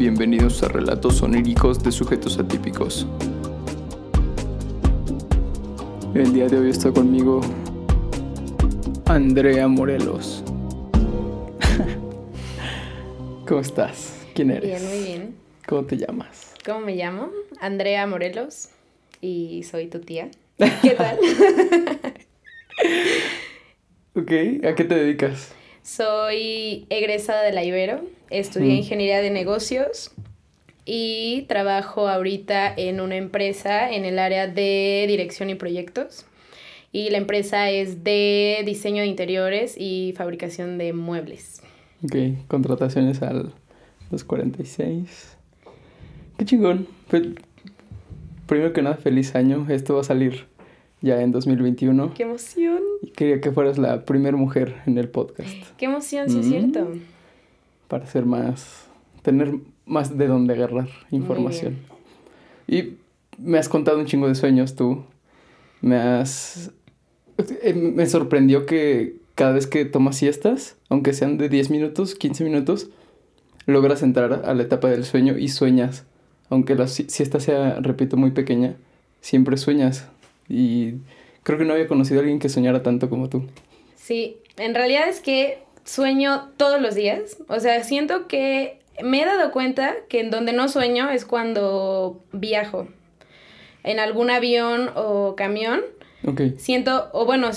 Bienvenidos a Relatos Oníricos de Sujetos Atípicos. El día de hoy está conmigo Andrea Morelos. ¿Cómo estás? ¿Quién eres? Bien, muy bien. ¿Cómo te llamas? ¿Cómo me llamo? Andrea Morelos y soy tu tía. ¿Qué tal? ok, ¿a qué te dedicas? Soy egresada de la Ibero, estudié Mm. ingeniería de negocios y trabajo ahorita en una empresa en el área de dirección y proyectos. Y la empresa es de diseño de interiores y fabricación de muebles. Ok, contrataciones al 246. Qué chingón. Pues, primero que nada, feliz año. Esto va a salir ya en 2021. ¡Qué emoción! Y quería que fueras la primera mujer en el podcast. ¡Qué emoción, sí es Mm. cierto! Para ser más. tener más de dónde agarrar información. Y me has contado un chingo de sueños tú. Me has. eh, Me sorprendió que cada vez que tomas siestas, aunque sean de 10 minutos, 15 minutos, logras entrar a la etapa del sueño y sueñas. Aunque la si- siesta sea, repito, muy pequeña, siempre sueñas. Y creo que no había conocido a alguien que soñara tanto como tú. Sí, en realidad es que sueño todos los días. O sea, siento que me he dado cuenta que en donde no sueño es cuando viajo. En algún avión o camión. Ok. Siento, o bueno,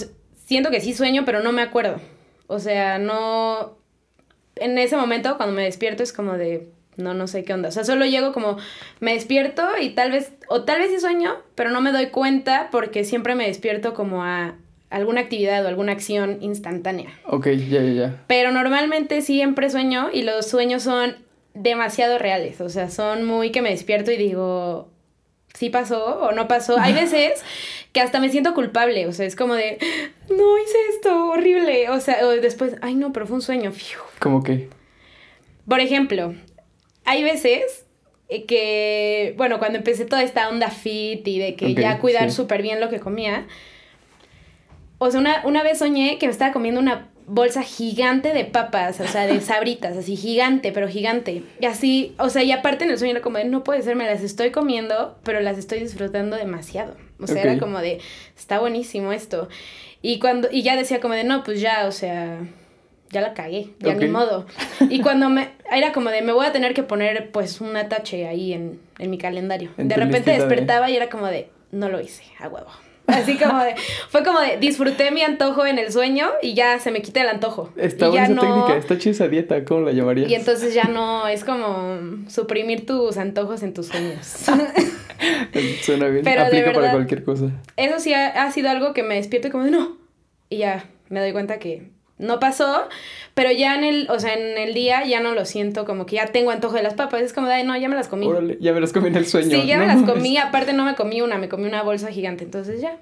siento que sí sueño, pero no me acuerdo. O sea, no... En ese momento, cuando me despierto, es como de... No, no sé qué onda. O sea, solo llego como... Me despierto y tal vez... O tal vez sí sueño, pero no me doy cuenta porque siempre me despierto como a alguna actividad o alguna acción instantánea. Ok, ya, ya, ya. Pero normalmente siempre sueño y los sueños son demasiado reales. O sea, son muy que me despierto y digo, sí pasó o no pasó. Hay veces que hasta me siento culpable. O sea, es como de, no hice esto, horrible. O sea, o después, ay no, pero fue un sueño. Como que. Por ejemplo, hay veces que, bueno, cuando empecé toda esta onda fit y de que ya cuidar sí. súper bien lo que comía, o sea, una, una vez soñé que me estaba comiendo una bolsa gigante de papas, o sea, de sabritas, así gigante, pero gigante. Y así, o sea, y aparte en el sueño era como de, no puede ser, me las estoy comiendo, pero las estoy disfrutando demasiado. O sea, era como de, está buenísimo esto. Y cuando, y ya decía como de, no, pues ya, o sea, ya la cagué, ya ni Ok. modo. Y cuando me, era como de, me voy a tener que poner pues un atache ahí en, en mi calendario. En de repente de- despertaba y era como de, no lo hice, a huevo. Así como de, fue como de, disfruté mi antojo en el sueño y ya se me quita el antojo. Está buena esa técnica, está chida esa dieta, ¿cómo la llamarías? Y entonces ya no, es como suprimir tus antojos en tus sueños. Suena bien, Pero aplica para cualquier cosa. Eso sí ha, ha sido algo que me despierto como de no. Y ya me doy cuenta que no pasó, pero ya en el, o sea, en el día ya no lo siento como que ya tengo antojo de las papas. Es como de, "Ay, no, ya me las comí. Órale, ya me las comí en el sueño. sí, ya no me las comí. Aparte no me comí una, me comí una bolsa gigante. Entonces ya,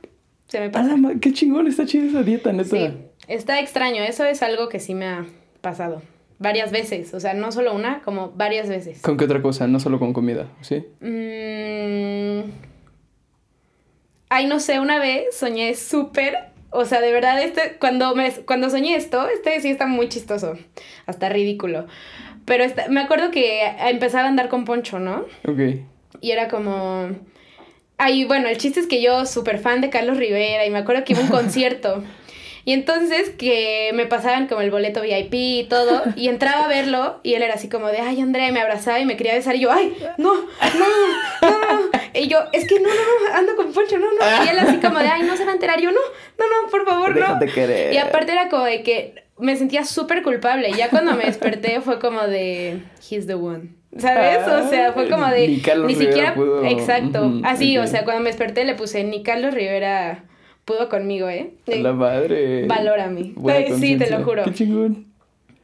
se me pasa. ma- qué chingón, está chida esa dieta, neta. Sí, está extraño. Eso es algo que sí me ha pasado. Varias veces. O sea, no solo una, como varias veces. ¿Con qué otra cosa? No solo con comida, ¿sí? Mm. Ay, no sé, una vez soñé súper. O sea, de verdad, este, cuando, me, cuando soñé esto, este sí está muy chistoso. Hasta ridículo. Pero esta- me acuerdo que empezaba a andar con Poncho, ¿no? Ok. Y era como. Ay, bueno, el chiste es que yo, súper fan de Carlos Rivera, y me acuerdo que iba a un concierto. Y entonces que me pasaban como el boleto VIP y todo, y entraba a verlo, y él era así como de, ay, Andrea, y me abrazaba y me quería besar, y yo, ay, no, no, no, no. Y yo, es que no, no, no, ando con Poncho, no, no. Y él así como de, ay, no se va a enterar, y yo, no, no, no, por favor, no. Querer. Y aparte era como de que me sentía súper culpable. Y ya cuando me desperté fue como de, he's the one. ¿Sabes? O sea, fue como de. Ni Carlos Rivera siquiera. pudo- Exacto. Así, o sea, cuando me desperté le puse, ni Carlos Rivera pudo conmigo, ¿eh? La madre. Valórame. Buena sí, te lo juro. Qué chingón.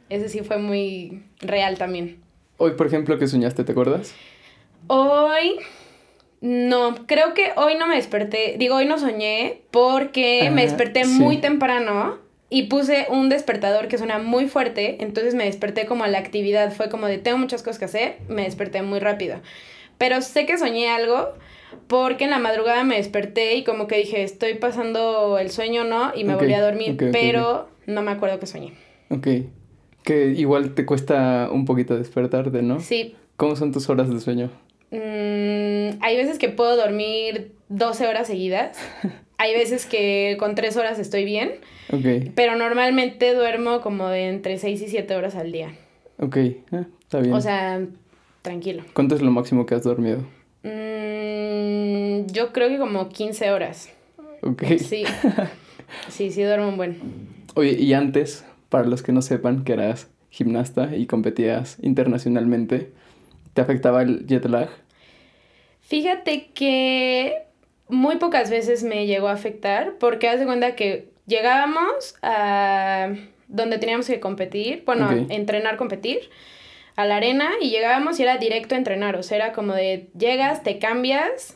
Ese sí fue muy real también. Hoy, por ejemplo, ¿qué soñaste? ¿Te acuerdas? Hoy. No, creo que hoy no me desperté. Digo, hoy no soñé porque me desperté sí. muy temprano y puse un despertador que suena muy fuerte. Entonces me desperté como a la actividad. Fue como de tengo muchas cosas que hacer. Me desperté muy rápido. Pero sé que soñé algo porque en la madrugada me desperté y como que dije, estoy pasando el sueño, ¿no? Y me volví a dormir. pero no me acuerdo que soñé. Ok. Que igual te cuesta un poquito despertarte, ¿no? Sí. ¿Cómo son tus horas de sueño? Mm, hay veces que puedo dormir 12 horas seguidas. Hay veces que con 3 horas estoy bien. Ok. Pero normalmente duermo como de entre 6 y 7 horas al día. Ok, ah, está bien. O sea, tranquilo. ¿Cuánto es lo máximo que has dormido? Mm, yo creo que como 15 horas. Ok. Sí. Sí, sí duermo un buen. Oye, y antes, para los que no sepan que eras gimnasta y competías internacionalmente, ¿te afectaba el jet lag? Fíjate que muy pocas veces me llegó a afectar porque haz de cuenta que llegábamos a donde teníamos que competir, bueno, Ok. entrenar, competir, a la arena y llegábamos y era directo a entrenar, o sea, era como de llegas, te cambias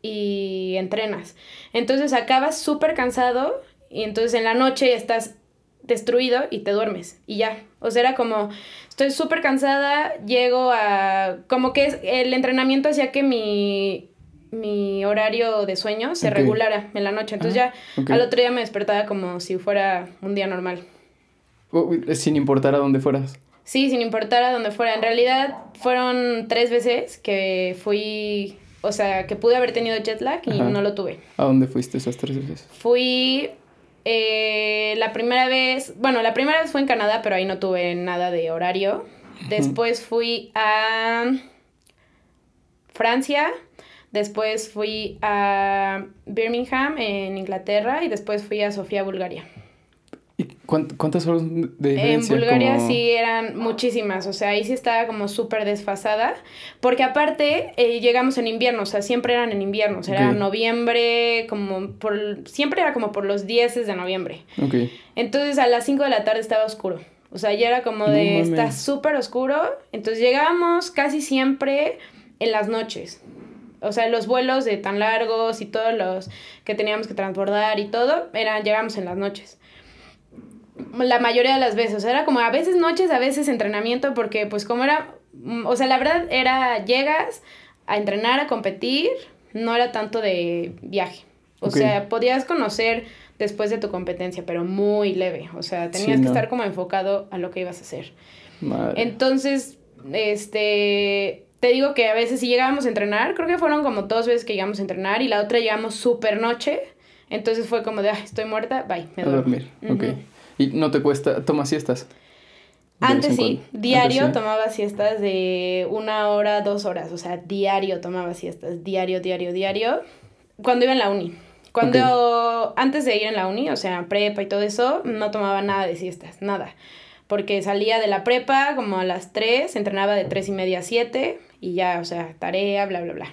y entrenas. Entonces acabas súper cansado y entonces en la noche estás destruido y te duermes y ya. O sea, era como, estoy súper cansada, llego a... Como que es, el entrenamiento hacía que mi, mi horario de sueño se regulara en la noche. Entonces Ah, ya al otro día me despertaba como si fuera un día normal. Oh, sin importar a dónde fueras. Sí, sin importar a dónde fuera. En realidad fueron tres veces que fui, o sea, que pude haber tenido jet lag y Ajá. no lo tuve. ¿A dónde fuiste esas tres veces? Fui eh, la primera vez, bueno, la primera vez fue en Canadá, pero ahí no tuve nada de horario. Después fui a Francia, después fui a Birmingham en Inglaterra y después fui a Sofía, Bulgaria. ¿Y cuánt- cuántas horas de En diferencia? Bulgaria Como- sí eran muchísimas, o sea, ahí sí estaba como súper desfasada, porque aparte eh, llegamos en invierno, o sea, siempre eran en invierno, o sea, era noviembre, como por, siempre era como por los 10 de noviembre. Ok. Entonces a las 5 de la tarde estaba oscuro, o sea, ya era como de, está súper oscuro, entonces llegábamos casi siempre en las noches. O sea, los vuelos de tan largos y todos los que teníamos que transbordar y todo, eran, llegamos en las noches la mayoría de las veces. O sea, era como a veces noches, a veces entrenamiento, porque pues como era, mm, o sea, la verdad era, llegas a entrenar, a competir, no era tanto de viaje. O Ok. sea, podías conocer después de tu competencia, pero muy leve. O sea, tenías Sí, que no. estar como enfocado a lo que ibas a hacer. Madre. Entonces, este, te digo que a veces si llegábamos a entrenar, creo que fueron como dos veces que llegamos a entrenar y la otra llegamos súper noche. Entonces fue como de, "Ay, estoy muerta, bye, me a duermo". dormir. Ok. ¿Y no te cuesta? ¿Tomas siestas? Antes sí, diario Antes sí. tomaba siestas de una hora, dos horas, o sea, diario tomaba siestas, diario, diario, diario, cuando iba en la uni. Cuando, antes de ir en la uni, o sea, prepa y todo eso, no tomaba nada de siestas, nada. Porque salía de la prepa como a las 3, entrenaba de 3 y media a 7 y ya, o sea, tarea, bla, bla, bla.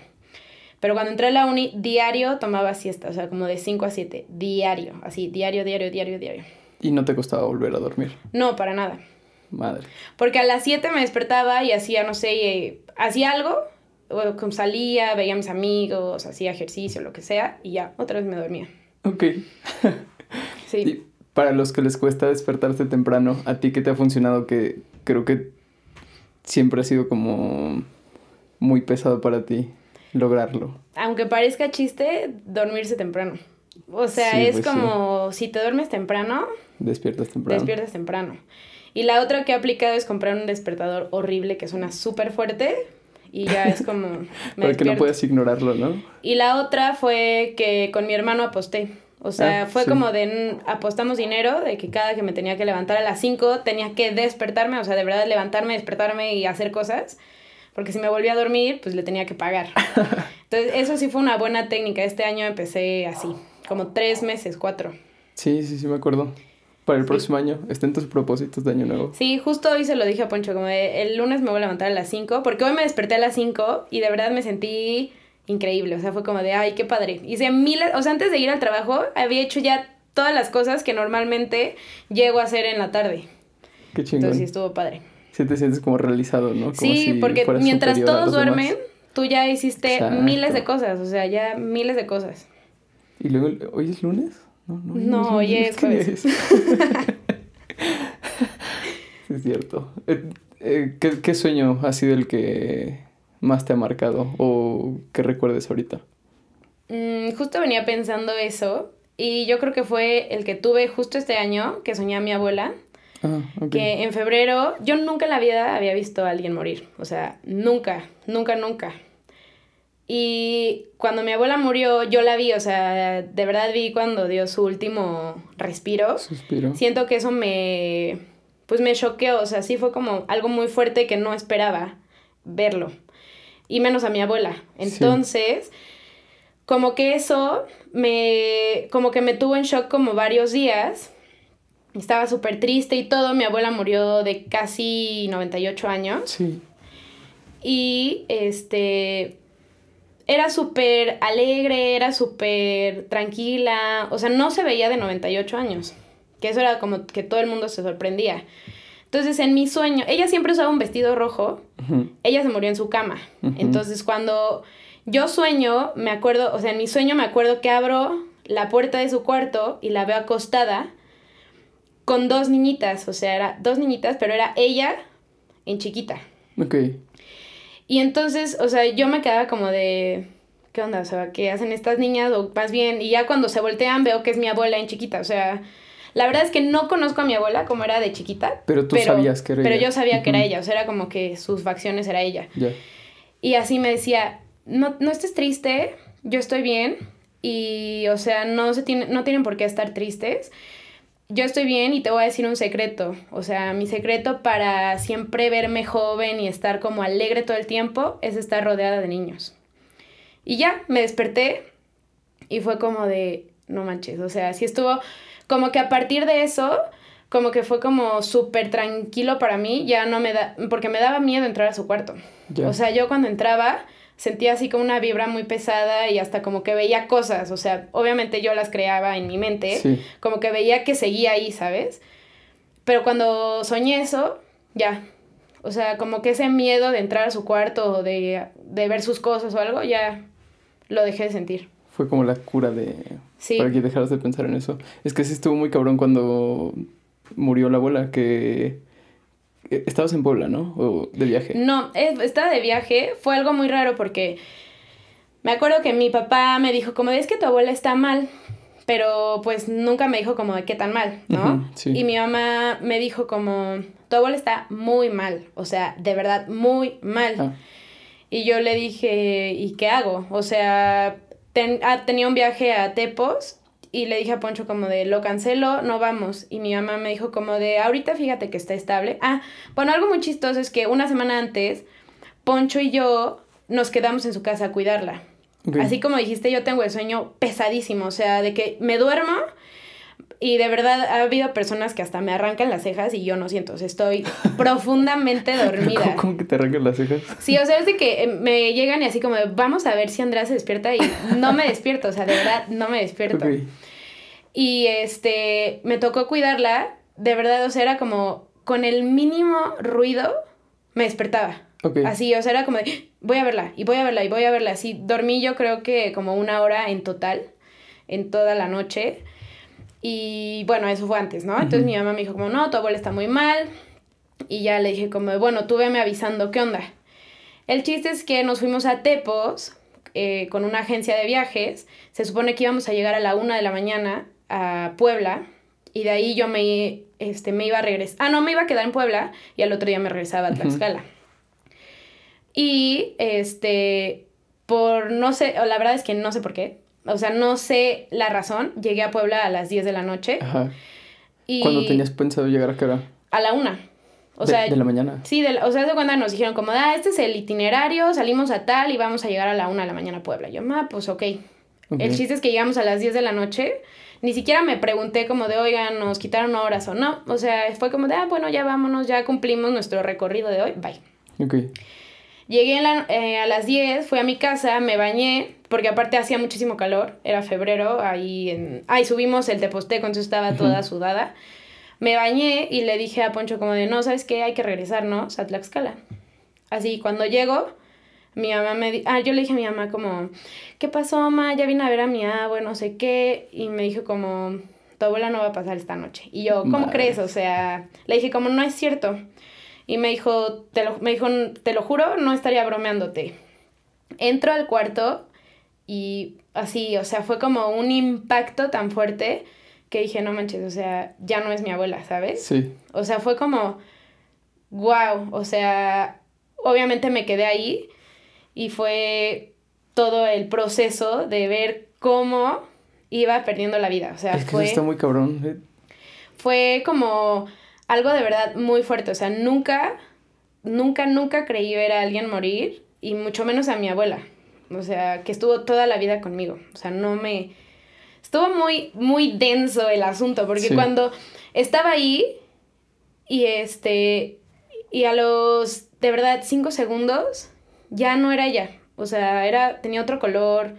Pero cuando entré a la uni, diario tomaba siesta, o sea, como de 5 a 7, diario, así, diario, diario, diario, diario. ¿Y no te costaba volver a dormir? No, para nada. Madre. Porque a las 7 me despertaba y hacía, no sé, eh, hacía algo, o salía, veía a mis amigos, hacía ejercicio, lo que sea, y ya, otra vez me dormía. Ok. Sí. Y para los que les cuesta despertarse temprano, ¿a ti qué te ha funcionado? Que creo que siempre ha sido como muy pesado para ti lograrlo. Aunque parezca chiste, dormirse temprano. O sea, Sí, es pues sí. como si te duermes temprano, Despiertas temprano. despiertas temprano. Y la otra que he aplicado es comprar un despertador horrible que suena súper fuerte y ya es como... me Para que no puedas ignorarlo, ¿no? Y la otra fue que con mi hermano aposté. O sea, Ah, fue sí. como de apostamos dinero, de que cada que me tenía que levantar a las 5 tenía que despertarme, o sea, de verdad levantarme, despertarme y hacer cosas. Porque si me volvía a dormir, pues le tenía que pagar. Entonces, eso sí fue una buena técnica. Este año empecé así, como tres meses, cuatro. Sí, sí, sí, me acuerdo. Para el Sí. próximo año, está en tus propósitos de año nuevo. Sí, justo hoy se lo dije a Poncho, como de, el lunes me voy a levantar a las 5, porque hoy me desperté a las 5 y de verdad me sentí increíble, o sea, fue como de, ay, qué padre. Hice miles, o sea, antes de ir al trabajo había hecho ya todas las cosas que normalmente llego a hacer en la tarde. Qué chingón. Entonces sí estuvo padre. Sí te sientes como realizado, ¿no? Como Sí, si porque mientras todos demás. duermen, tú ya hiciste Exacto. miles de cosas, o sea, ya miles de cosas. ¿Y luego, hoy es lunes? No, no, No, hoy es ¿qué día jueves. es? sí, es cierto. Eh, eh, ¿qué, ¿Qué sueño ha sido el que más te ha marcado o que recuerdes ahorita? Mm, justo venía pensando eso y yo creo que fue el que tuve justo este año, que soñé a mi abuela. Ah, que en febrero yo nunca en la vida había visto a alguien morir, o sea, nunca, nunca, nunca. Y cuando mi abuela murió, yo la vi, o sea, de verdad vi cuando dio su último respiro. Suspiro. Siento que eso me, pues me choqueó, o sea, sí fue como algo muy fuerte que no esperaba verlo. Y menos a mi abuela. Entonces, como que eso me, como que me tuvo en shock como varios días. Estaba súper triste y todo. Mi abuela murió de casi 98 años. Sí. Y este. Era súper alegre, era súper tranquila. O sea, no se veía de 98 años. Que eso era como que todo el mundo se sorprendía. Entonces, en mi sueño, ella siempre usaba un vestido rojo. Ella se murió en su cama. Entonces, cuando yo sueño, me acuerdo, o sea, en mi sueño me acuerdo que abro la puerta de su cuarto y la veo acostada con dos niñitas. O sea, era dos niñitas, pero era ella en chiquita. Ok. Y entonces, o sea, yo me quedaba como de, ¿qué onda? O sea, ¿qué hacen estas niñas? O más bien, y ya cuando se voltean veo que es mi abuela en chiquita. O sea, la verdad es que no conozco a mi abuela como era de chiquita. Pero tú sabías que era Pero ella. yo sabía que era ella, o sea, era como que sus facciones era ella. Y así me decía, no, no estés triste, yo estoy bien. Y, o sea, no, se tiene, no tienen por qué estar tristes. Yo estoy bien y te voy a decir un secreto. O sea, mi secreto para siempre verme joven y estar como alegre todo el tiempo es estar rodeada de niños. Y ya, me desperté y fue como de, no manches, o sea, sí estuvo como que a partir de eso, como que fue como súper tranquilo para mí, ya no me da, porque me daba miedo entrar a su cuarto. Ya. O sea, yo cuando entraba sentía así como una vibra muy pesada y hasta como que veía cosas, o sea, obviamente yo las creaba en mi mente, Sí. como que veía que seguía ahí, ¿sabes? Pero cuando soñé eso, ya. O sea, como que ese miedo de entrar a su cuarto o de, de ver sus cosas o algo, ya lo dejé de sentir. Fue como la cura de... Sí. Para que dejaras de pensar en eso. Es que sí estuvo muy cabrón cuando murió la abuela, que... eh, Estabas en Puebla, ¿no? O de viaje. No, es- estaba de viaje, fue algo muy raro porque me acuerdo que mi papá me dijo como, es que tu abuela está mal, pero pues nunca me dijo como de qué tan mal, ¿no? Sí. Y mi mamá me dijo como, tu abuela está muy mal, o sea, de verdad, muy mal. Ah, Y yo le dije, ¿y qué hago? O sea, ten- ah, tenía un viaje a Tepos y le dije a Poncho como de, lo cancelo, no vamos. Y mi mamá me dijo como de, ahorita fíjate que está estable. Ah, bueno, algo muy chistoso es que una semana antes, Poncho y yo nos quedamos en su casa a cuidarla. Así como dijiste, yo tengo el sueño pesadísimo, o sea, de que me duermo y de verdad ha habido personas que hasta me arrancan las cejas y yo no siento, o sea, estoy profundamente dormida. ¿Cómo, cómo que te arrancan las cejas? Sí, o sea, es de que eh, me llegan y así como, vamos a ver si Andrea se despierta y no me despierto, o sea, de verdad, no me despierto. Ok. Y este, me tocó cuidarla, de verdad, o sea, era como, con el mínimo ruido, me despertaba. Así, o sea, era como de, voy a verla, y voy a verla, y voy a verla. Así, dormí yo creo que como una hora en total, en toda la noche. Y bueno, eso fue antes, ¿no? Entonces mi mamá me dijo como, no, tu abuela está muy mal. Y ya le dije como, bueno, tú veme avisando, ¿qué onda? El chiste es que nos fuimos a Tepos eh, con una agencia de viajes. Se supone que íbamos a llegar a la una de la mañana a Puebla. Y de ahí yo me, este, me iba a regresar. Ah, no, me iba a quedar en Puebla y al otro día me regresaba a. Tlaxcala. Y este, por no sé, o la verdad es que no sé por qué. O sea, no sé la razón. Llegué a Puebla a las 10 de la noche. Ajá. Y ¿Cuándo tenías pensado llegar a qué hora? A la una. O de, sea, de la mañana. Sí, de la- o sea, de cuando nos dijeron como, ah, este es el itinerario, salimos a tal y vamos a llegar a la una de la mañana a Puebla. Yo, ah, pues ok. Ok. El chiste es que llegamos a las 10 de la noche. Ni siquiera me pregunté como de, oigan, nos quitaron horas o no. O sea, fue como de, ah, bueno, ya vámonos, ya cumplimos nuestro recorrido de hoy, bye. Ok. Llegué la- eh, a las 10, fui a mi casa, me bañé, porque aparte hacía muchísimo calor, era febrero, ahí en... Ahí subimos el teposteco, entonces estaba toda sudada. Me bañé y le dije a Poncho como de, no, ¿sabes qué? Hay que regresarnos a Tlaxcala. Así, cuando llego, mi mamá me di ah, yo le dije a mi mamá como, ¿qué pasó, mamá? Ya vine a ver a mi abuelo, no sé qué, y me dijo como, tu abuela no va a pasar esta noche. Y yo, ¿cómo Madre. crees? O sea, le dije como, no es cierto. Y me dijo, te lo, me dijo, te lo juro, no estaría bromeándote. Entro al cuarto y así, o sea, fue como un impacto tan fuerte que dije, no manches, o sea, ya no es mi abuela, ¿sabes? Sí. O sea, fue como, wow, o sea, obviamente me quedé ahí y fue todo el proceso de ver cómo iba perdiendo la vida. O sea, es que eso fue, está muy cabrón. eh. fue como algo de verdad muy fuerte. O sea, nunca, nunca, nunca creí ver a alguien morir y mucho menos a mi abuela. O sea, que estuvo toda la vida conmigo. O sea, no me... Estuvo muy, muy denso el asunto, porque Sí. cuando estaba ahí y este... Y a los, de verdad, cinco segundos, ya no era ella. O sea, era, tenía otro color,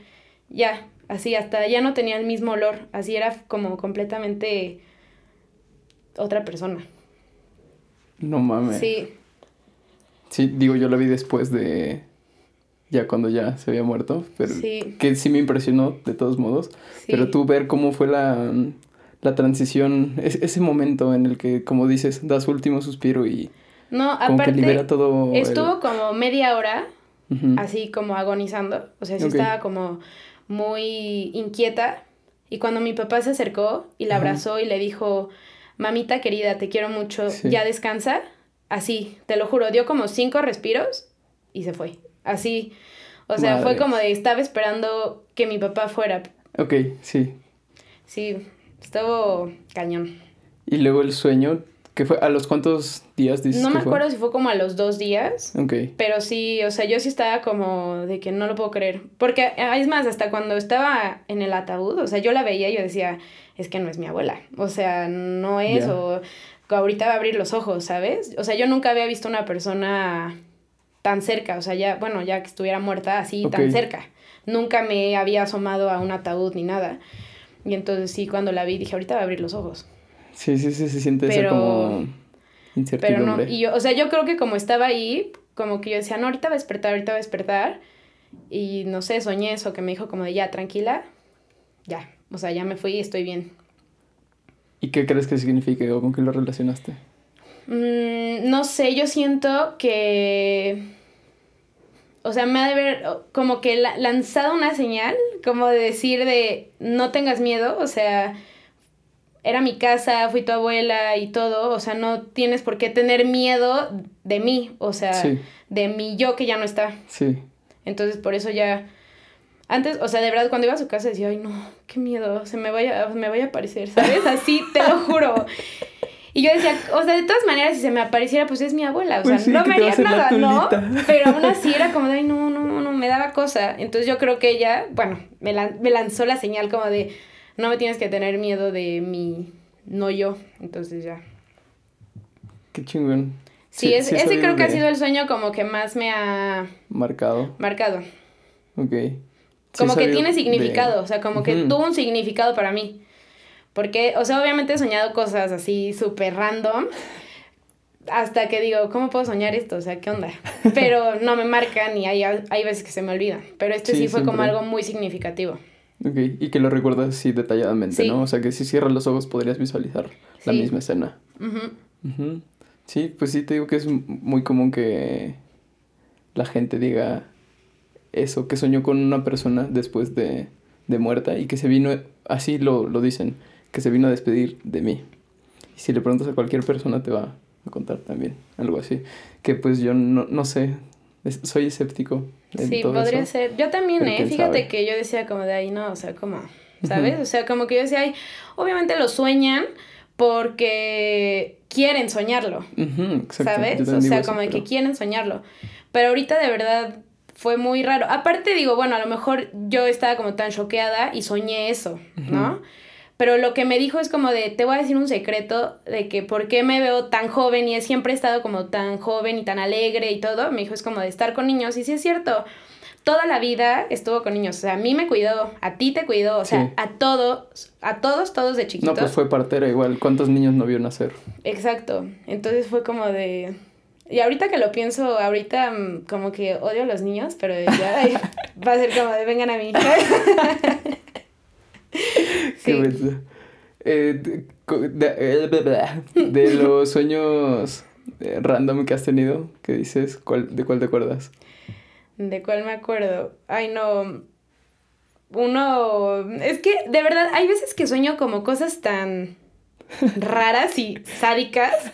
ya, así, hasta ya no tenía el mismo olor. Así era como completamente otra persona. No mames. Sí, Sí, digo, yo la vi después de. Ya cuando ya se había muerto. Pero Sí. que sí me impresionó, de todos modos. sí. Pero tú ver cómo fue la, la transición, es- ese momento en el que, como dices, da su último suspiro y No, como que libera aparte, el- estuvo como media hora Así como agonizando. O sea, sí estaba como muy inquieta. Y cuando mi papá se acercó y la abrazó y le dijo, mamita querida, te quiero mucho, Sí. ya descansa. Así, te lo juro, dio como cinco respiros y se fue. Así. O sea, fue como de, estaba esperando que mi papá fuera. Ok, sí. Sí, estuvo cañón. Y luego el sueño, que fue, ¿a los cuántos días dices No me fue? acuerdo si fue como a los dos días. Ok, Pero sí, o sea, yo sí estaba como de que no lo puedo creer. Porque ah, es más, hasta cuando estaba en el ataúd, o sea, yo la veía y yo decía, es que no es mi abuela. O sea, no es, o ahorita va a abrir los ojos, ¿sabes? O sea, yo nunca había visto una persona tan cerca, o sea, ya, bueno, ya que estuviera muerta así tan cerca. Nunca me había asomado a un ataúd ni nada. Y entonces sí, cuando la vi dije, ahorita va a abrir los ojos. Sí, sí, sí, se siente esa Pero- como Pero incertidumbre. no, y yo, o sea, yo creo que como estaba ahí, como que yo decía, no, ahorita va a despertar, ahorita va a despertar. Y no sé, soñé eso, que me dijo como de ya, tranquila, ya. O sea, ya me fui y estoy bien. ¿Y qué crees que significa o con qué lo relacionaste? Mm, no sé, yo siento que. O sea, me ha de haber o- como que la- lanzado una señal, como de decir de no tengas miedo, o sea, era mi casa, fui tu abuela y todo, o sea, no tienes por qué tener miedo de mí, o sea, Sí. de mi yo que ya no está. Sí, Entonces, por eso ya. Antes, o sea, de verdad, cuando iba a su casa decía, ay, no, qué miedo, se me vaya, me vaya a aparecer, ¿sabes? Así, te lo juro. Y yo decía, o sea, de todas maneras, si se me apareciera, pues es mi abuela, o Pues sea, sí, no me haría la nada, ¿no? Pero aún así era como de, ay, no, no, no, no, me daba cosa. Entonces yo creo que ella, bueno, me, lan- me lanzó la señal como de, no me tienes que tener miedo de mi, no yo. Entonces ya. qué chingón. Sí, es, ese creo que ha sido el sueño como que más me ha Marcado, marcado. ok. Sí Como que tiene de- significado, o sea, como que tuvo un significado para mí. Porque, o sea, obviamente he soñado cosas así súper random. Hasta que digo, ¿cómo puedo soñar esto? O sea, ¿qué onda? Pero no me marcan y hay, hay veces que se me olvida. Pero este sí, fue como algo muy significativo. Ok, y que lo recuerdas así detalladamente, Sí. ¿no? O sea, que si cierras los ojos podrías visualizar la misma escena. Ujú. Ujú. Sí, pues sí, te digo que es muy común que la gente diga eso, que soñó con una persona después de, de muerta y que se vino, así lo, lo dicen, que se vino a despedir de mí. Y si le preguntas a cualquier persona te va a contar también algo así. Que pues yo no, no sé, es- soy escéptico. en Sí, todo podría eso. ser. Yo también, pero ¿eh? Fíjate sabe. que yo decía como de ahí, no, o sea, como, ¿sabes? O sea, como que yo decía, ay, obviamente lo sueñan porque quieren soñarlo. ¿Sabes? O sea, eso, como de que pero- quieren soñarlo. Pero ahorita de verdad fue muy raro. Aparte digo, bueno, a lo mejor yo estaba como tan choqueada y soñé eso, ¿no? Pero lo que me dijo es como de, te voy a decir un secreto de que por qué me veo tan joven y he siempre estado como tan joven y tan alegre y todo. Me dijo, es como de estar con niños. Y sí es cierto, toda la vida estuvo con niños. O sea, a mí me cuidó, a ti te cuidó, o sea, Sí. a todos, a todos, todos de chiquitos. No, pues fue partera igual. ¿Cuántos niños no vio nacer? Exacto. Entonces fue como de. Y ahorita que lo pienso, ahorita mm, como que odio a los niños, pero ya va a ser como de vengan a mí. Sí. Eh, de, los sueños eh, random que has tenido, ¿qué dices? ¿Cuál, ¿De cuál te acuerdas? ¿De cuál me acuerdo? Ay, no. uno, es que de verdad hay veces que sueño como cosas tan raras y sádicas.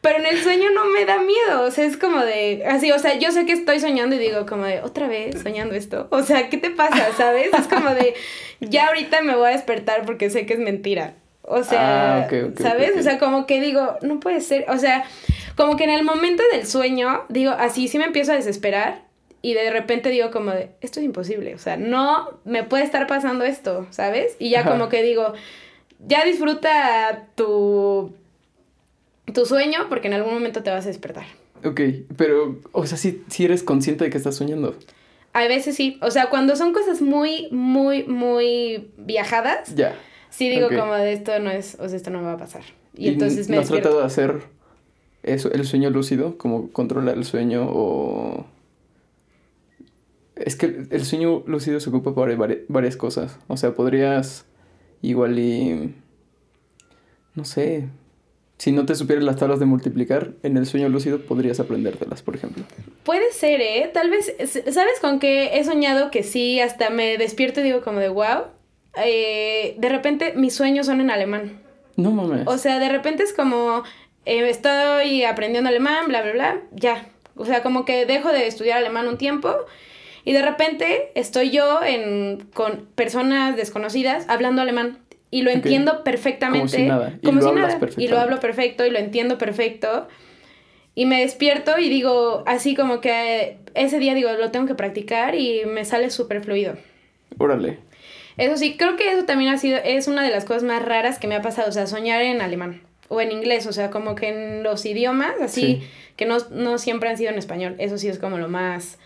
Pero en el sueño no me da miedo, o sea, es como de, así, o sea, yo sé que estoy soñando y digo como de, otra vez soñando esto, o sea, ¿qué te pasa, sabes? Es como de, ya ahorita me voy a despertar porque sé que es mentira. O sea, Ah, ¿sabes? O sea, como que digo, no puede ser, o sea, como que en el momento del sueño, digo, así sí me empiezo a desesperar y de repente digo como de, esto es imposible, o sea, no me puede estar pasando esto, ¿sabes? Y ya Ajá. como que digo, ya disfruta tu, tu sueño porque en algún momento te vas a despertar. Ok, pero, o sea, sí, sí eres consciente de que estás soñando. A veces sí, o sea, cuando son cosas muy, muy, muy viajadas, Ya. sí digo como de esto no es, o sea, esto no me va a pasar. Y, ¿Y entonces me ¿No has despierto. tratado de hacer eso, el sueño lúcido? Como controlar el sueño o... Es que el sueño lúcido se ocupa para vari- varias cosas. O sea, podrías igual y... No sé. Si no te supieras las tablas de multiplicar, en el sueño lúcido podrías aprendértelas, por ejemplo. Puede ser, ¿eh? Tal vez, ¿sabes con qué he soñado que sí, hasta me despierto y digo como de wow? Eh, de repente mis sueños son en alemán. No mames. O sea, de repente es como, eh, estoy aprendiendo alemán, bla, bla, bla, ya. O sea, como que dejo de estudiar alemán un tiempo y de repente estoy yo en, con personas desconocidas hablando alemán y lo entiendo perfectamente. Como si nada. Y Como lo si nada. Y lo hablo perfecto y lo entiendo perfecto. Y me despierto y digo, así como que ese día digo, lo tengo que practicar y me sale súper fluido. Órale. Eso sí, creo que eso también ha sido, es una de las cosas más raras que me ha pasado, o sea, soñar en alemán o en inglés, o sea, como que en los idiomas, así, Sí. que no, no siempre han sido en español, eso sí es como lo más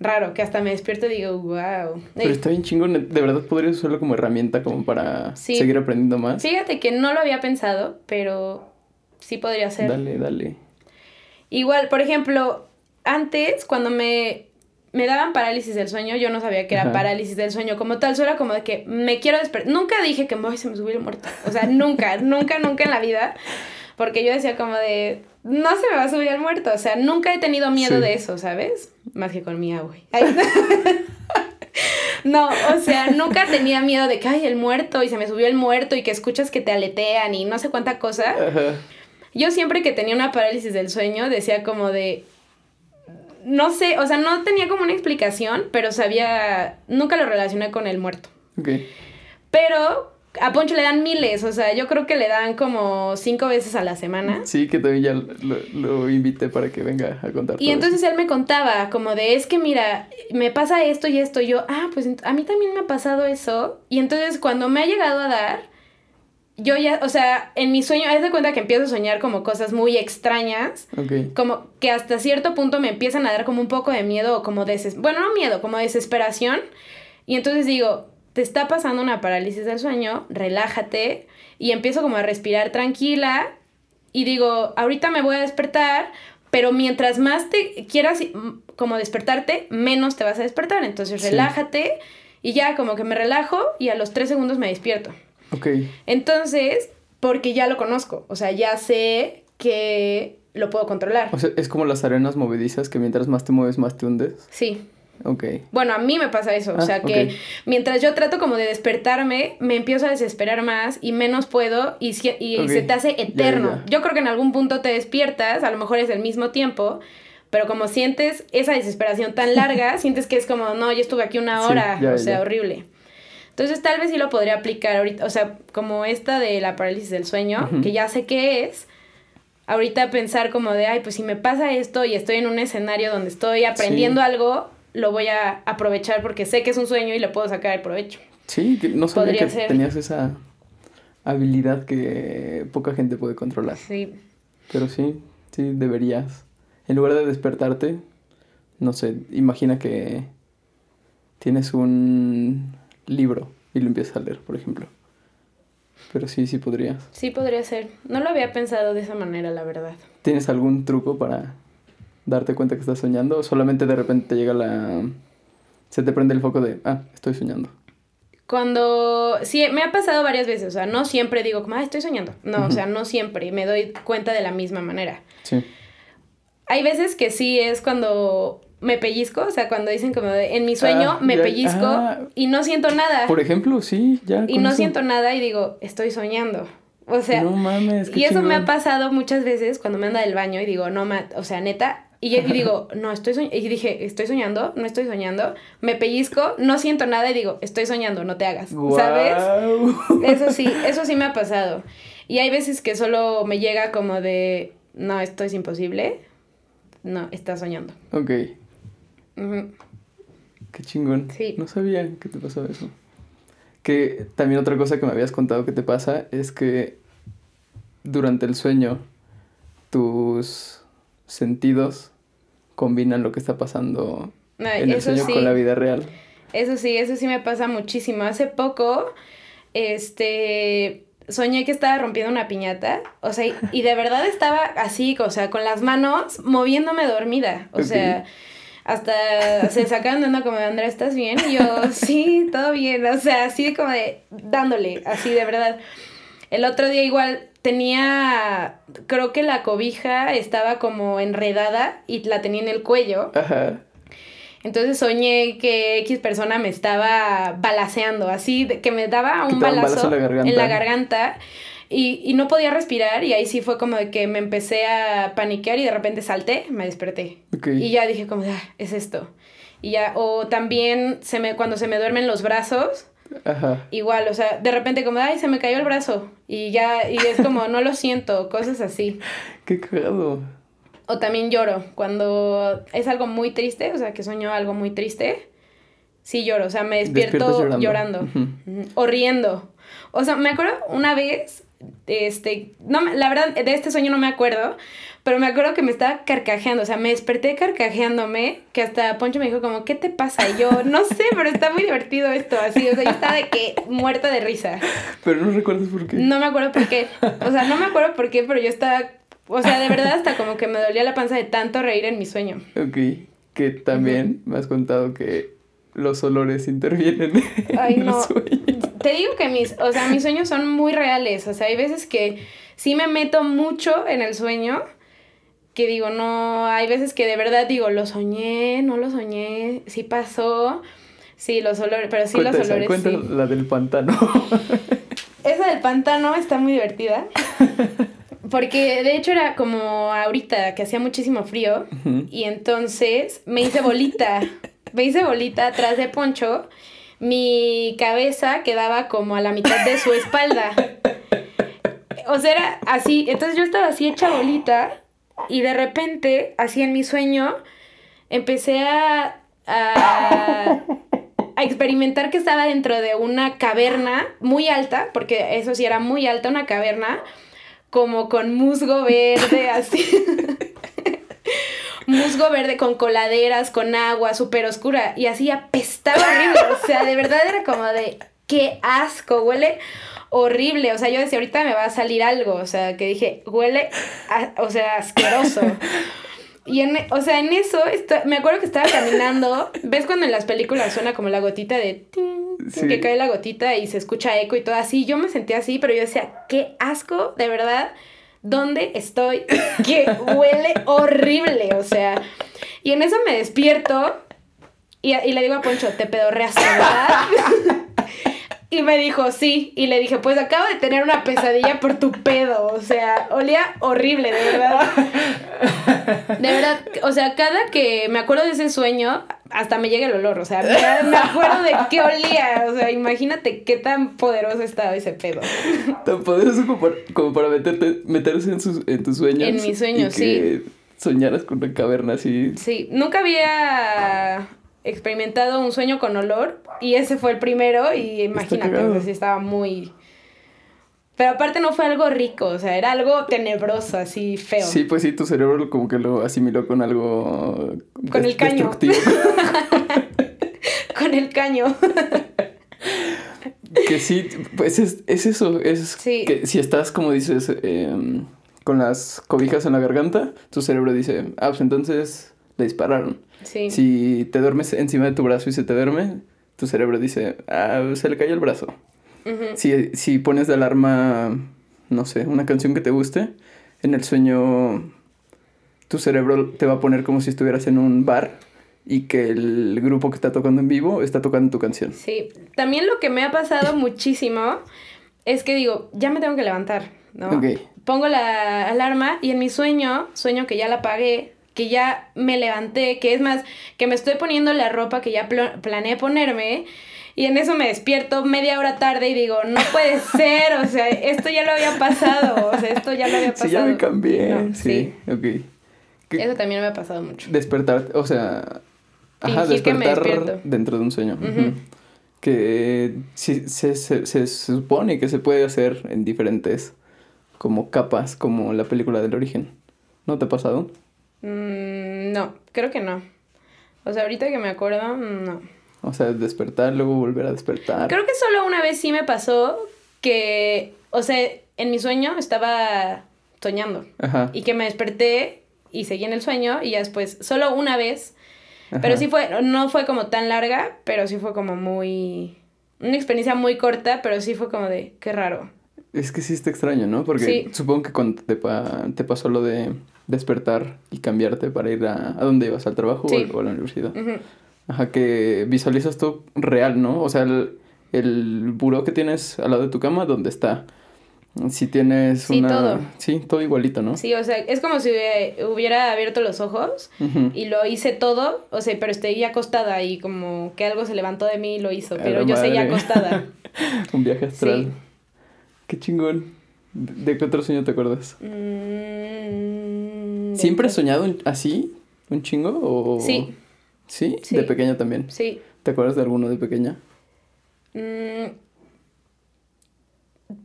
raro, que hasta me despierto y digo, wow. Pero está bien chingón. De verdad podrías usarlo como herramienta como para Sí. seguir aprendiendo más. Fíjate que no lo había pensado, pero sí podría ser. Dale, dale. Igual, por ejemplo, antes cuando me, me daban parálisis del sueño, yo no sabía que era Ajá. parálisis del sueño como tal, solo era como de que me quiero despertar. Nunca dije que "Ay, se me subió el muerto. O sea, nunca, nunca, nunca en la vida. Porque yo decía como de, no se me va a subir el muerto. O sea, nunca he tenido miedo Sí. de eso, ¿sabes? Más que con mi agua. Ay. No, o sea, nunca tenía miedo de que, ay, el muerto, y se me subió el muerto, y que escuchas que te aletean, y no sé cuánta cosa. Ajá. Yo siempre que tenía una parálisis del sueño decía como de... No sé, o sea, no tenía como una explicación, pero sabía... Nunca lo relacioné con el muerto. Ok. Pero a Poncho le dan miles, o sea, yo creo que le dan como cinco veces a la semana. Sí, que también ya lo, lo invité para que venga a contar. Y todo entonces él me contaba como de, es que mira, me pasa esto y esto, y yo, ah, pues a mí también me ha pasado eso. Y entonces cuando me ha llegado a dar, yo ya, o sea, en mi sueño, haz de cuenta que empiezo a soñar como cosas muy extrañas. Ok. como que hasta cierto punto me empiezan a dar como un poco de miedo o como deses bueno, no miedo, como desesperación. Y entonces digo, te está pasando una parálisis del sueño, relájate y empiezo como a respirar tranquila y digo, ahorita me voy a despertar, pero mientras más te quieras mm, como despertarte, menos te vas a despertar. Entonces Sí. relájate y ya como que me relajo y a los tres segundos me despierto. Ok. Entonces, porque ya lo conozco, o sea, ya sé que lo puedo controlar. O sea, es como las arenas movedizas que mientras más te mueves, más te hundes. Sí. Ok. Bueno, a mí me pasa eso, o Ah, sea que mientras yo trato como de despertarme, me empiezo a desesperar más y menos puedo y, si- y se te hace eterno. ya. Yo creo que en algún punto te despiertas, a lo mejor es el mismo tiempo, pero como sientes esa desesperación tan larga, sientes que es como, no, yo estuve aquí una Sí, hora, ya, o sea, horrible. Entonces tal vez sí lo podría aplicar ahorita, o sea, como esta de la parálisis del sueño, que ya sé qué es, ahorita pensar como de, ay, pues si me pasa esto y estoy en un escenario donde estoy aprendiendo Sí. algo, lo voy a aprovechar porque sé que es un sueño y le puedo sacar el provecho. Sí, no sabía Podría que ser. tenías esa habilidad que poca gente puede controlar. Sí. Pero sí, sí, deberías. En lugar de despertarte, no sé, imagina que tienes un libro y lo empiezas a leer, por ejemplo. Pero sí, sí podrías. Sí podría ser. No lo había pensado de esa manera, la verdad. ¿Tienes algún truco para darte cuenta que estás soñando? ¿O solamente de repente te llega la... se te prende el foco de, ah, estoy soñando? Cuando, sí, me ha pasado varias veces, o sea, no siempre digo como, ah, estoy soñando. No, o sea, no siempre, me doy cuenta de la misma manera. Sí. Hay veces que sí es cuando me pellizco, o sea, cuando dicen como de, en mi sueño Ah, me ya, pellizco ah. y no siento nada. Por ejemplo, sí, ya. y no eso. siento nada y digo, estoy soñando. O sea, No mames, qué y eso me ha pasado muchas veces cuando me anda del baño y digo, no, ma o sea, neta. Y yo y digo, no, estoy soñando. Y dije, estoy soñando, no estoy soñando. Me pellizco, no siento nada y digo, estoy soñando, no te hagas. ¿Sabes? Eso sí, eso sí me ha pasado. Y hay veces que solo me llega como de, no, esto es imposible. No, estás soñando. Ok, qué chingón. Sí. No sabía que te pasaba eso. Que también otra cosa que me habías contado que te pasa es que durante el sueño tus sentidos combinan lo que está pasando Ay, en el sueño sí. con la vida real. Eso sí, eso sí me pasa muchísimo. Hace poco, este, soñé que estaba rompiendo una piñata, o sea, y, de verdad estaba así, o sea, con las manos moviéndome dormida, o sea, hasta se sacaron de onda como de, Andrea, ¿estás bien? Y yo, sí, todo bien, o sea, así como de, dándole, así de verdad. El otro día igual tenía, creo que la cobija estaba como enredada y la tenía en el cuello. Ajá. Entonces soñé que X persona me estaba balaceando, así, que me daba un balazo, balazo en la garganta. en la garganta y, y no podía respirar y ahí sí fue como de que me empecé a paniquear y de repente salté, me desperté. Y ya dije como, ah, es esto. Y ya, o también se me, cuando se me duermen los brazos, Ajá. igual, o sea, de repente como, ay, se me cayó el brazo. Y ya, y es como, no lo siento, cosas así. Qué cagado. O también lloro cuando es algo muy triste, o sea, que sueño algo muy triste. Sí lloro, o sea, me despierto llorando. O riendo. O sea, me acuerdo una vez, este, no, la verdad, de este sueño no me acuerdo, pero me acuerdo que me estaba carcajeando, o sea, me desperté carcajeándome, que hasta Poncho me dijo como, ¿qué te pasa? Y yo, no sé, pero está muy divertido esto, así, o sea, yo estaba de que muerta de risa. Pero no recuerdas por qué. No me acuerdo por qué. O sea, no me acuerdo por qué, pero yo estaba. O sea, de verdad, hasta como que me dolía la panza de tanto reír en mi sueño. Ok. Que también me has contado que los olores intervienen Ay, en no. el sueño. Te digo que mis, o sea, mis sueños son muy reales. O sea, hay veces que sí me meto mucho en el sueño. Que digo, no, hay veces que de verdad digo, lo soñé, no lo soñé, sí pasó. Sí, los olores, pero sí cuenta los esa, olores. cuenta sí. la del pantano. Esa del pantano está muy divertida. Porque de hecho era como ahorita que hacía muchísimo frío. Ujú. Y entonces me hice bolita. Me hice bolita atrás de Poncho. Mi cabeza quedaba como a la mitad de su espalda. O sea, era así. Entonces yo estaba así hecha bolita. Y de repente, así en mi sueño, empecé a, a, a experimentar que estaba dentro de una caverna muy alta, porque eso sí era muy alta, una caverna, como con musgo verde, así. musgo verde con coladeras, con agua, súper oscura. Y así apestaba horrible. O sea, de verdad era como de, qué asco, huele horrible. O sea, yo decía, ahorita me va a salir algo. O sea, que dije, huele, a- o sea, asqueroso. Y en, o sea, en eso, me acuerdo que estaba caminando. ¿Ves cuando en las películas suena como la gotita de Sí. que cae la gotita y se escucha eco y todo así? Yo me sentía así, pero yo decía, qué asco, de verdad. ¿Dónde estoy? Que huele horrible, o sea. Y en eso me despierto y, y le digo a Poncho, te pedorreaste, ¿verdad? Y me dijo, sí. Y le dije, pues acabo de tener una pesadilla por tu pedo. O sea, olía horrible, de verdad. De verdad, o sea, cada que me acuerdo de ese sueño, hasta me llega el olor. O sea, me, acuerdo de qué olía. O sea, imagínate qué tan poderoso estaba ese pedo. Tan poderoso como para, como para meterte, meterse en, sus, en tus sueños. En mis sueños, que Soñaras con una caverna así. Sí, nunca había experimentado un sueño con olor y ese fue el primero y imagínate, o sea, sí estaba muy... Pero aparte no fue algo rico, o sea, era algo tenebroso, así feo. Sí, pues sí, tu cerebro como que lo asimiló con algo Con el caño. Con el caño. que sí, pues es, es eso, es Sí. que si estás, como dices, em, con las cobijas en la garganta, tu cerebro dice, ah, pues entonces le dispararon. Sí. Si te duermes encima de tu brazo y se te duerme, tu cerebro dice, ah, se le cayó el brazo. Si, si pones de alarma, no sé, una canción que te guste, en el sueño tu cerebro te va a poner como si estuvieras en un bar y que el grupo que está tocando en vivo está tocando tu canción. Sí, también lo que me ha pasado muchísimo es que digo, ya me tengo que levantar, ¿no? Ok. Pongo la alarma y en mi sueño, sueño que ya la apagué, que ya me levanté, que es más, que me estoy poniendo la ropa que ya pl- planeé ponerme. Y en eso me despierto media hora tarde y digo, no puede ser, o sea, esto ya lo había pasado, o sea, esto ya lo había pasado. Sí, ya me cambié. No, sí, ok. ¿Qué- Eso también me ha pasado mucho. Despertar, o sea, ajá, que despertar dentro de un sueño. Que sí, se, se, se supone que se puede hacer en diferentes como capas, como la película del origen. ¿No te ha pasado? Mm, no, creo que no. O sea, ahorita que me acuerdo, no. O sea, despertar, luego volver a despertar. Creo que solo una vez sí me pasó que, o sea, en mi sueño estaba soñando Ajá. y que me desperté y seguí en el sueño y ya después, solo una vez, ajá. pero sí fue, no fue como tan larga, pero sí fue como muy, una experiencia muy corta, pero sí fue como de, qué raro. Es que sí está extraño, ¿no? Porque Sí. supongo que cuando te, pa- te pasó lo de despertar y cambiarte para ir a... ¿A dónde ibas? ¿Al trabajo Sí. o o a la universidad? Ujú. Ajá, que visualizas tú real, ¿no? O sea, el, el buró que tienes al lado de tu cama, ¿dónde está? Si tienes Sí, una... todo. Sí, todo igualito, ¿no? Sí, o sea, es como si hubiera abierto los ojos Ujú. y lo hice todo, o sea, pero estoy acostada y como que algo se levantó de mí y lo hizo, pero yo seguía acostada. Un viaje astral. Sí. Qué chingón. ¿De qué otro sueño te acuerdas? Mm, ¿Siempre has soñado así? ¿Un chingo? O... Sí. ¿Sí? Sí. De pequeña también. Sí. ¿Te acuerdas de alguno de pequeña? Mm,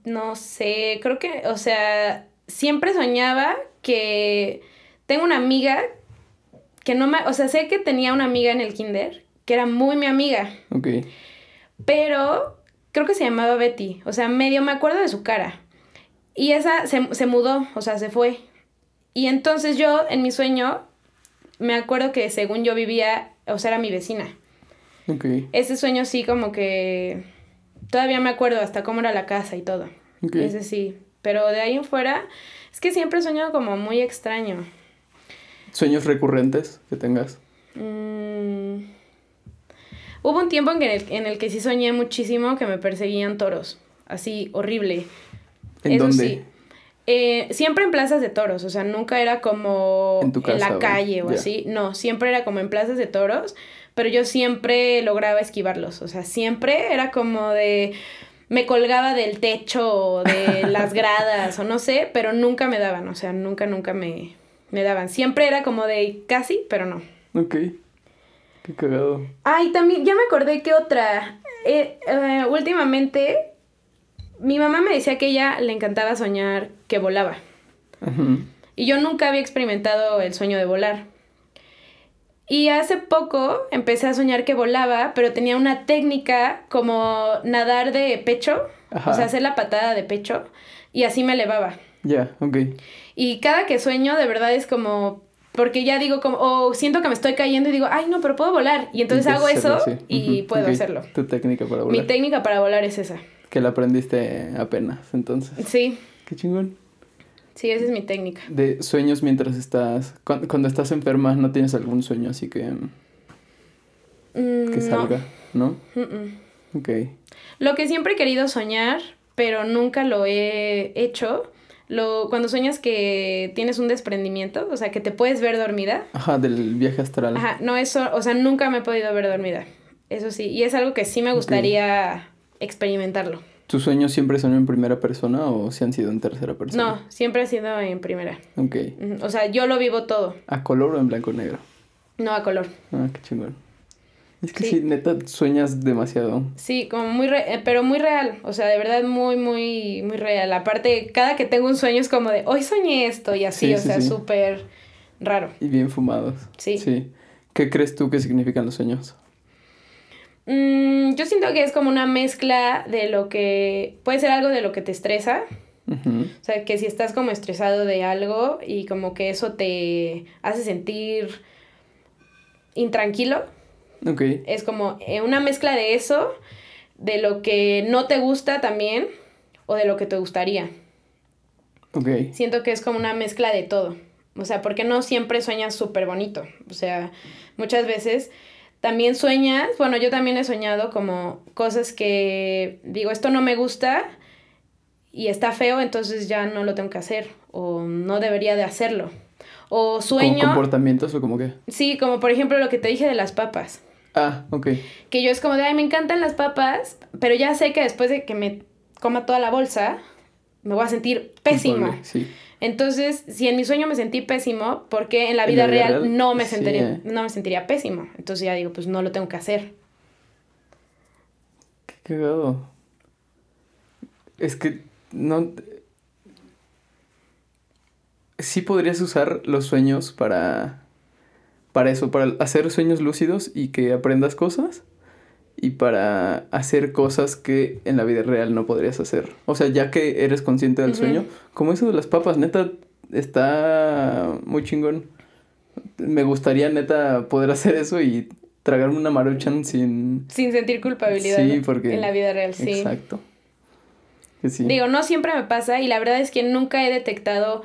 no sé, creo que, o sea, siempre soñaba que tengo una amiga que no me, o sea, sé que tenía una amiga en el kinder que era muy mi amiga, Ok. pero creo que se llamaba Betty, o sea, medio me acuerdo de su cara. Y esa se, se mudó, o sea, se fue. Y entonces yo, en mi sueño, me acuerdo que según yo vivía, o sea, era mi vecina. Ok. Ese sueño sí como que todavía me acuerdo hasta cómo era la casa y todo. Ok. Ese sí. Pero de ahí en fuera, es que siempre he soñado como muy extraño. ¿Sueños recurrentes que tengas? Mm. Hubo un tiempo en, que- en el que sí soñé muchísimo que me perseguían toros. Así, horrible. ¿En Eso dónde? sí. Eh, siempre en plazas de toros, o sea, nunca era como En tu casa, la o- calle o así. No, siempre era como en plazas de toros, pero yo siempre lograba esquivarlos. O sea, siempre era como de. Me colgaba del techo o de las gradas o no sé, pero nunca me daban. O sea, nunca, nunca me, me daban. Siempre era como de casi, pero no. Ok. Qué cagado. Ay, también, ya me acordé que otra. Eh, eh, últimamente, mi mamá me decía que ella le encantaba soñar que volaba. Y yo nunca había experimentado el sueño de volar. Y hace poco empecé a soñar que volaba, pero tenía una técnica como nadar de pecho, Ajá. o sea, hacer la patada de pecho, y así me elevaba. Ya, ok. Y cada que sueño, de verdad es como. Porque ya digo, como. O siento que me estoy cayendo y digo, ay, no, pero puedo volar. Y entonces hago eso hacerlo, sí. y puedo hacerlo. Tu técnica para Mi volar. técnica para volar es esa. Que la aprendiste apenas, entonces. Sí, Qué chingón. sí, esa es mi técnica. De sueños mientras estás... Cuando, cuando estás enferma, ¿no tienes algún sueño así que, Mm, que no. salga? ¿No? Mm, mm. Ok. Lo que siempre he querido soñar, pero nunca lo he hecho. Lo, cuando sueñas que tienes un desprendimiento, o sea, que te puedes ver dormida. Ajá, del viaje astral. Ajá, no, eso, o sea, nunca me he podido ver dormida. Eso sí, y es algo que sí me gustaría experimentarlo. ¿Tus sueños siempre son en primera persona o si han sido en tercera persona? No, siempre ha sido en primera. Ok. O sea, yo lo vivo todo, ¿A color o en blanco y negro? no a color. Ah, qué chingón. Es que Sí. sí, neta, sueñas demasiado. Sí, como muy, re- eh, pero muy real, o sea, de verdad muy, muy, muy real. Aparte, cada que tengo un sueño es como de, hoy soñé esto y así, Sí, o sí, sea, súper raro. Y bien fumados. Sí. Sí. ¿Qué crees tú que significan los sueños? Mm, yo siento que es como una mezcla de lo que, puede ser algo de lo que te estresa, o sea, que si estás como estresado de algo y como que eso te hace sentir intranquilo, Ok. es como eh, una mezcla de eso, de lo que no te gusta también o de lo que te gustaría. Ok. Siento que es como una mezcla de todo. O sea, porque no siempre sueñas súper bonito. O sea, muchas veces también sueñas, bueno, yo también he soñado como cosas que digo, esto no me gusta y está feo, entonces ya no lo tengo que hacer o no debería de hacerlo. O sueño... ¿Como comportamientos o como qué? Sí, como por ejemplo lo que te dije de las papas. Ah, ok. Que yo es como de, ay, me encantan las papas, pero ya sé que después de que me coma toda la bolsa, me voy a sentir pésimo. sí. Entonces, si en mi sueño me sentí pésimo, porque en la vida, real, no, me sentiría, eh. no me sentiría pésimo? Entonces ya digo, pues no lo tengo que hacer. Qué cagado. Es que no... Sí podrías usar los sueños para... Para eso, para hacer sueños lúcidos y que aprendas cosas y para hacer cosas que en la vida real no podrías hacer. O sea, ya que eres consciente del sueño, como eso de las papas, neta, está muy chingón. Me gustaría, neta, poder hacer eso y tragarme una maruchan sin... Sin sentir culpabilidad. Sí, porque... En la vida real, sí. Exacto. Digo, no siempre me pasa y la verdad es que nunca he detectado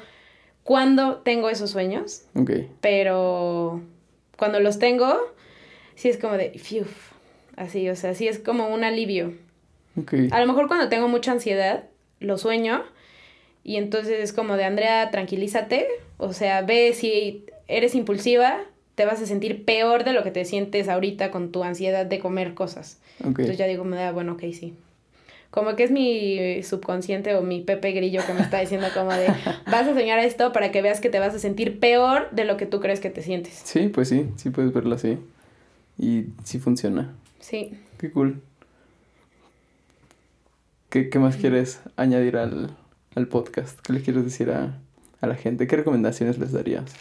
cuándo tengo esos sueños. Ok. Pero cuando los tengo, sí es como de... Así, o sea, sí es como un alivio. A lo mejor cuando tengo mucha ansiedad, lo sueño. Y entonces es como de, Andrea, tranquilízate. O sea, ve si eres impulsiva, te vas a sentir peor de lo que te sientes ahorita con tu ansiedad de comer cosas. Entonces ya digo, me da, bueno, ok, sí. Como que es mi subconsciente o mi Pepe Grillo que me está diciendo como de, vas a soñar esto para que veas que te vas a sentir peor de lo que tú crees que te sientes. Sí, pues sí, sí puedes verlo así. Y sí funciona. Sí. Qué cool. ¿Qué, más quieres añadir al, podcast? ¿Qué le quieres decir a, la gente? ¿Qué recomendaciones les darías?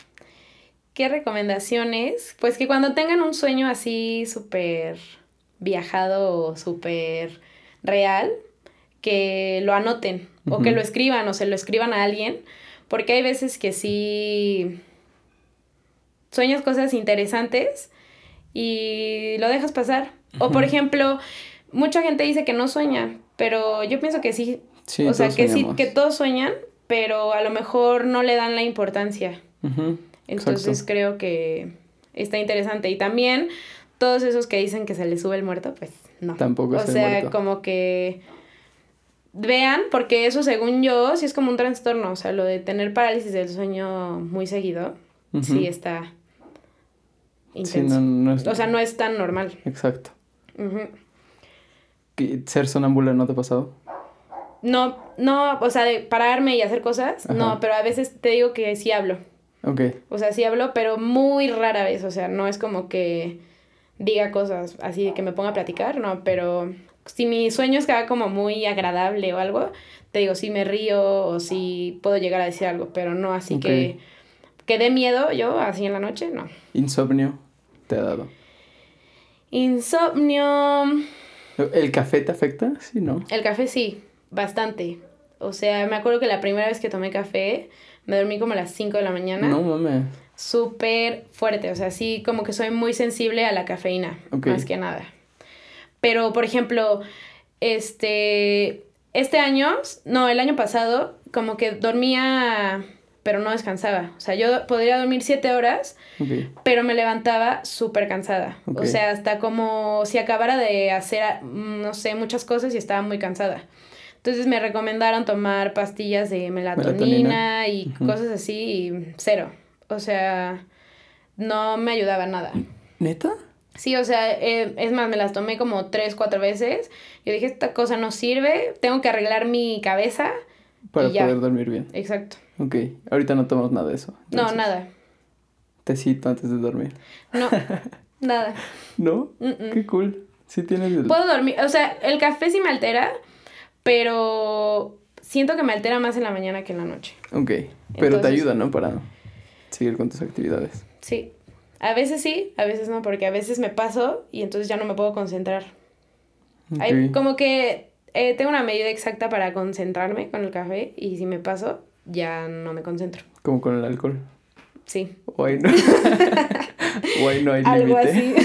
¿Qué recomendaciones? Pues que cuando tengan un sueño así súper viajado o súper real, que lo anoten o que lo escriban o se lo escriban a alguien, porque hay veces que sí sueñas cosas interesantes y lo dejas pasar o por ejemplo, mucha gente dice que no sueña, pero yo pienso que sí. o sea, que sí, que todos sueñan, pero a lo mejor no le dan la importancia. Entonces creo que está interesante. Y también todos esos que dicen que se les sube el muerto, pues no. Tampoco O sea, como que vean, porque eso según yo sí es como un trastorno. O sea, lo de tener parálisis del sueño muy seguido, sí está intenso. O sea, no es tan normal. Exacto. ¿Ser sonámbula no te ha pasado? No, no, o sea, de pararme y hacer cosas, no, pero a veces te digo que sí hablo. Ok. O sea, sí hablo, pero muy rara vez, o sea, no es como que diga cosas así de que me ponga a platicar, no, pero si mi sueño es que haga como muy agradable o algo, te digo, si me río o si puedo llegar a decir algo, pero no así que que dé miedo yo así en la noche, no. ¿Insomnio te ha dado? Insomnio. ¿El café te afecta? Sí, ¿no? El café sí, bastante. O sea, me acuerdo que la primera vez que tomé café, me dormí como a las 5 de la mañana. No mames. Súper fuerte, o sea, sí, como que soy muy sensible a la cafeína, más que nada. Pero, por ejemplo, este, este año, no, el año pasado, como que dormía pero no descansaba. O sea, yo podría dormir siete horas, pero me levantaba súper cansada. O sea, hasta como si acabara de hacer, no sé, muchas cosas y estaba muy cansada. Entonces me recomendaron tomar pastillas de melatonina, y cosas así y cero. O sea, no me ayudaba nada. ¿Neta? Sí, o sea, eh, es más, me las tomé como tres, cuatro veces. Yo dije, esta cosa no sirve, tengo que arreglar mi cabeza. Para poder dormir bien. Exacto. Ok, ahorita no tomamos nada de eso. no, nada. Tecito antes de dormir. No, nada. ¿No? Qué cool. Sí tienes Puedo dormir, o sea, el café sí me altera, pero siento que me altera más en la mañana que en la noche. Ok, pero te ayuda, ¿no? Para seguir con tus actividades. Sí, a veces sí, a veces no, porque a veces me paso y entonces ya no me puedo concentrar. Hay, como que eh, tengo una medida exacta para concentrarme con el café y si me paso, ya no me concentro. Como con el alcohol. Sí. O ahí no, no hay Algo así.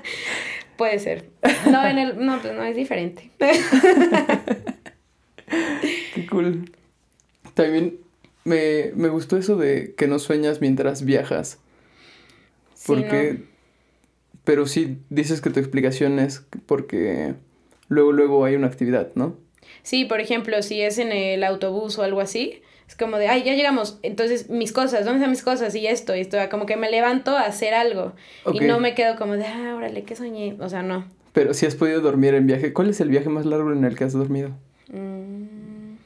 Puede ser. No, en el, no, pues no es diferente. Qué cool. También me, me gustó eso de que no sueñas mientras viajas. Sí, Porque... ¿no? Pero sí dices que tu explicación es porque luego, luego hay una actividad, ¿no? Sí, por ejemplo, si es en el autobús o algo así, es como de, ay, ya llegamos, entonces mis cosas, ¿dónde están mis cosas? Y esto, y esto, como que me levanto a hacer algo. Y no me quedo como de, ah, órale, ¿qué soñé? O sea, no. Pero si has podido dormir en viaje, ¿cuál es el viaje más largo en el que has dormido? Mm.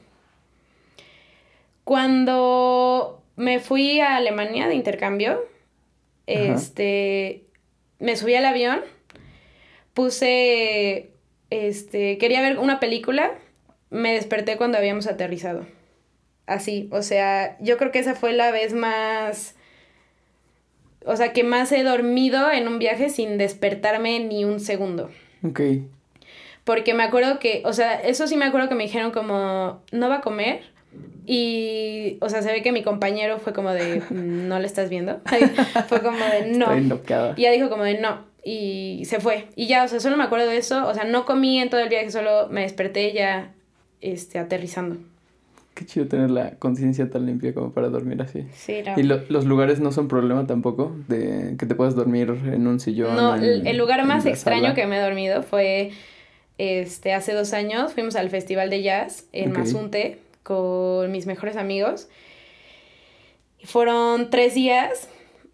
Cuando me fui a Alemania de intercambio, este, me subí al avión, puse, este, quería ver una película, me desperté cuando habíamos aterrizado. Así, o sea, yo creo que esa fue la vez más, o sea, que más he dormido en un viaje sin despertarme ni un segundo. Ok. Porque me acuerdo que, o sea, eso sí me acuerdo que me dijeron como, no va a comer. Y, o sea, se ve que mi compañero fue como de, ¿no le estás viendo? fue como de, no. Y ella dijo como de, no. Y se fue. Y ya, o sea, solo me acuerdo de eso. O sea, no comí en todo el viaje, solo me desperté ya, este, aterrizando. Qué chido tener la conciencia tan limpia como para dormir así. Sí, no. ¿Y lo- los lugares no son problema tampoco? De que te puedas dormir en un sillón. No, en- el lugar más extraño sala? que me he dormido fue este hace dos años. Fuimos al Festival de Jazz en Ok. Mazunte con mis mejores amigos. Fueron tres días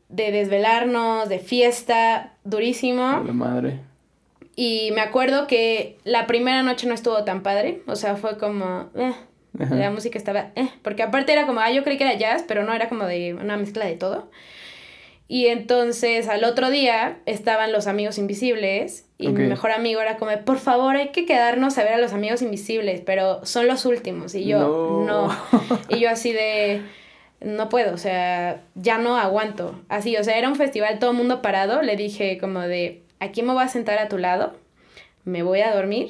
de desvelarnos, de fiesta, durísimo. A la madre. Y me acuerdo que la primera noche no estuvo tan padre. O sea, fue como. eh, Ajá. la música estaba. eh, porque aparte era como. Ah, yo creí que era jazz, pero no era como de una mezcla de todo. Y entonces al otro día estaban los amigos invisibles. Y mi mejor amigo era como, por favor, hay que quedarnos a ver a los amigos invisibles, pero son los últimos. Y yo, No. no. Y yo así de, no puedo, o sea, ya no aguanto. Así, o sea, era un festival, todo el mundo parado. Le dije como de, aquí me voy a sentar a tu lado, me voy a dormir,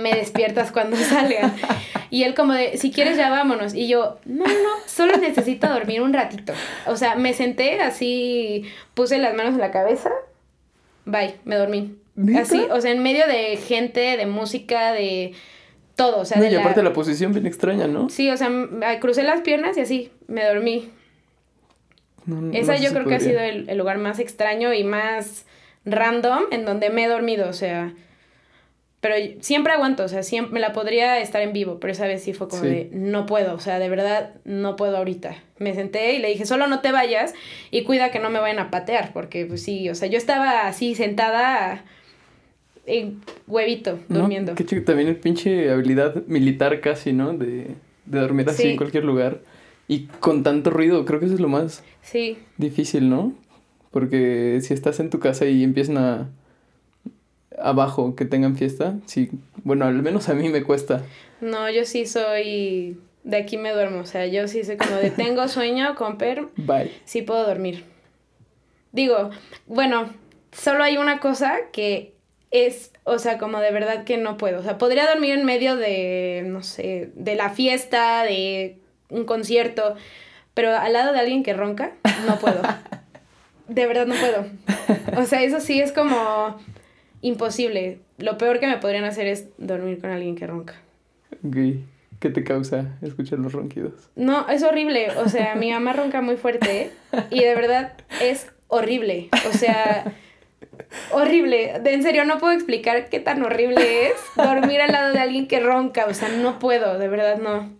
me despiertas cuando salga. Y él como de, si quieres ya vámonos. Y yo, no, no, no, solo necesito dormir un ratito. O sea, me senté así, puse las manos en la cabeza, bye, me dormí. Así, o sea, en medio de gente, de música, de todo, o sea, No, de y aparte la posición bien extraña, ¿no? Sí, o sea, crucé las piernas y así, me dormí. No, no Esa yo creo que ha sido el, el lugar más extraño y más random en donde me he dormido, o sea. Pero siempre aguanto, o sea, siempre me la podría estar en vivo, pero esa vez sí fue como Sí. de no puedo, o sea, de verdad no puedo ahorita. Me senté y le dije, solo no te vayas y cuida que no me vayan a patear, porque pues sí, o sea, yo estaba así sentada en huevito, ¿No? durmiendo. Qué chido, también el pinche habilidad militar casi, ¿no? De, de dormir así Sí. en cualquier lugar. Y con tanto ruido, creo que eso es lo más Sí, difícil, ¿no? Porque si estás en tu casa y empiezan a... abajo que tengan fiesta, sí, bueno, al menos a mí me cuesta. no, yo sí soy, de aquí me duermo, o sea, yo sí soy como de tengo sueño, comper, Bye. sí puedo dormir. Digo, bueno, solo hay una cosa que es, o sea, como de verdad que no puedo. O sea, podría dormir en medio de, no sé, de la fiesta, de un concierto, pero al lado de alguien que ronca, no puedo. De verdad no puedo. O sea, eso sí es como imposible. Lo peor que me podrían hacer es dormir con alguien que ronca. Ok. ¿Qué te causa escuchar los ronquidos? No, es horrible. O sea, mi mamá ronca muy fuerte y de verdad es horrible. O sea, horrible. De, en serio, no puedo explicar qué tan horrible es dormir al lado de alguien que ronca. O sea, no puedo, de verdad no.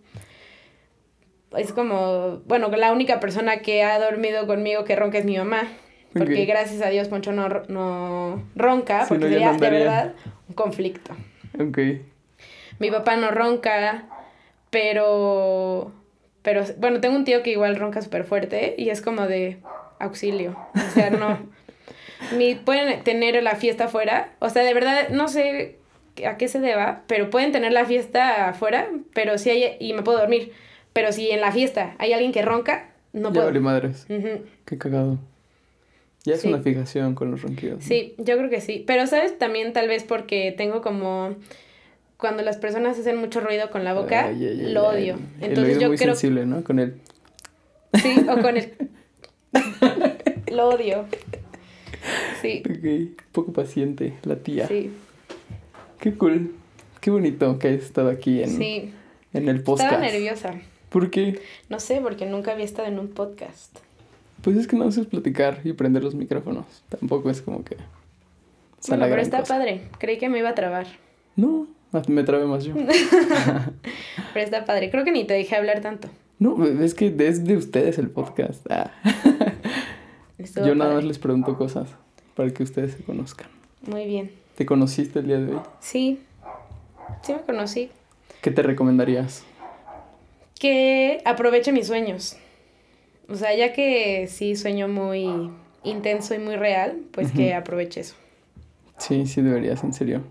Es como, bueno, la única persona que ha dormido conmigo que ronca es mi mamá. Porque gracias a Dios Poncho no, no ronca, porque sería no de verdad un conflicto. Ok. Mi papá no ronca, pero, pero, bueno, tengo un tío que igual ronca súper fuerte y es como de auxilio. O sea, no. Mi, pueden tener la fiesta afuera, o sea, de verdad, no sé a qué se deba, pero pueden tener la fiesta afuera, pero si hay, y me puedo dormir. Pero si en la fiesta hay alguien que ronca, no ya puedo. madres. Qué cagado. Ya es Sí. una fijación con los ronquidos. ¿no? Sí, yo creo que sí. Pero, ¿sabes? También tal vez porque tengo como... Cuando las personas hacen mucho ruido con la boca, Ay, ay, ay, lo odio. Entonces yo muy creo... sensible, ¿no? Con el... Sí, o con el... lo odio. Sí, Ok. Poco paciente, la tía. sí, Qué cool. Qué bonito que hayas estado aquí en, sí. en el podcast. Estaba nerviosa. ¿Por qué? No sé, porque nunca había estado en un podcast. Pues es que no haces platicar y prender los micrófonos. Tampoco es como que. Bueno, pero está cosa. padre. Creí que me iba a trabar. No, me trabé más yo. Pero está padre. Creo que ni te dejé hablar tanto. No, es que es de ustedes el podcast. Ah. Yo nada padre. más les pregunto cosas para que ustedes se conozcan. Muy bien. ¿Te conociste el día de hoy? Sí. Sí me conocí. ¿Qué te recomendarías? Que aproveche mis sueños. O sea, ya que sí sueño muy intenso y muy real, pues que aproveche eso. Sí, sí deberías, en serio.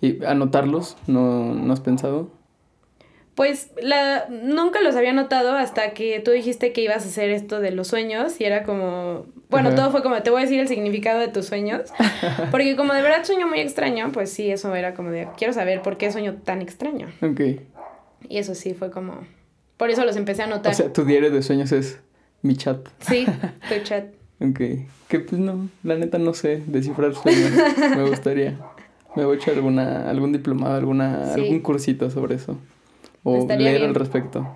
¿Y anotarlos? ¿No, no has pensado? Pues la, nunca los había notado hasta que tú dijiste que ibas a hacer esto de los sueños y era como, bueno, Ajá. todo fue como, te voy a decir el significado de tus sueños, porque como de verdad sueño muy extraño, pues sí, eso era como de, quiero saber por qué sueño tan extraño. Ok. Y eso sí fue como, por eso los empecé a notar. O sea, tu diario de sueños es mi chat. sí, tu chat. Ok. Que pues no, la neta no sé descifrar sueños. Me gustaría. Me voy a echar alguna, algún diplomado, alguna, Sí. algún cursito sobre eso. O Estaría leer bien. al respecto.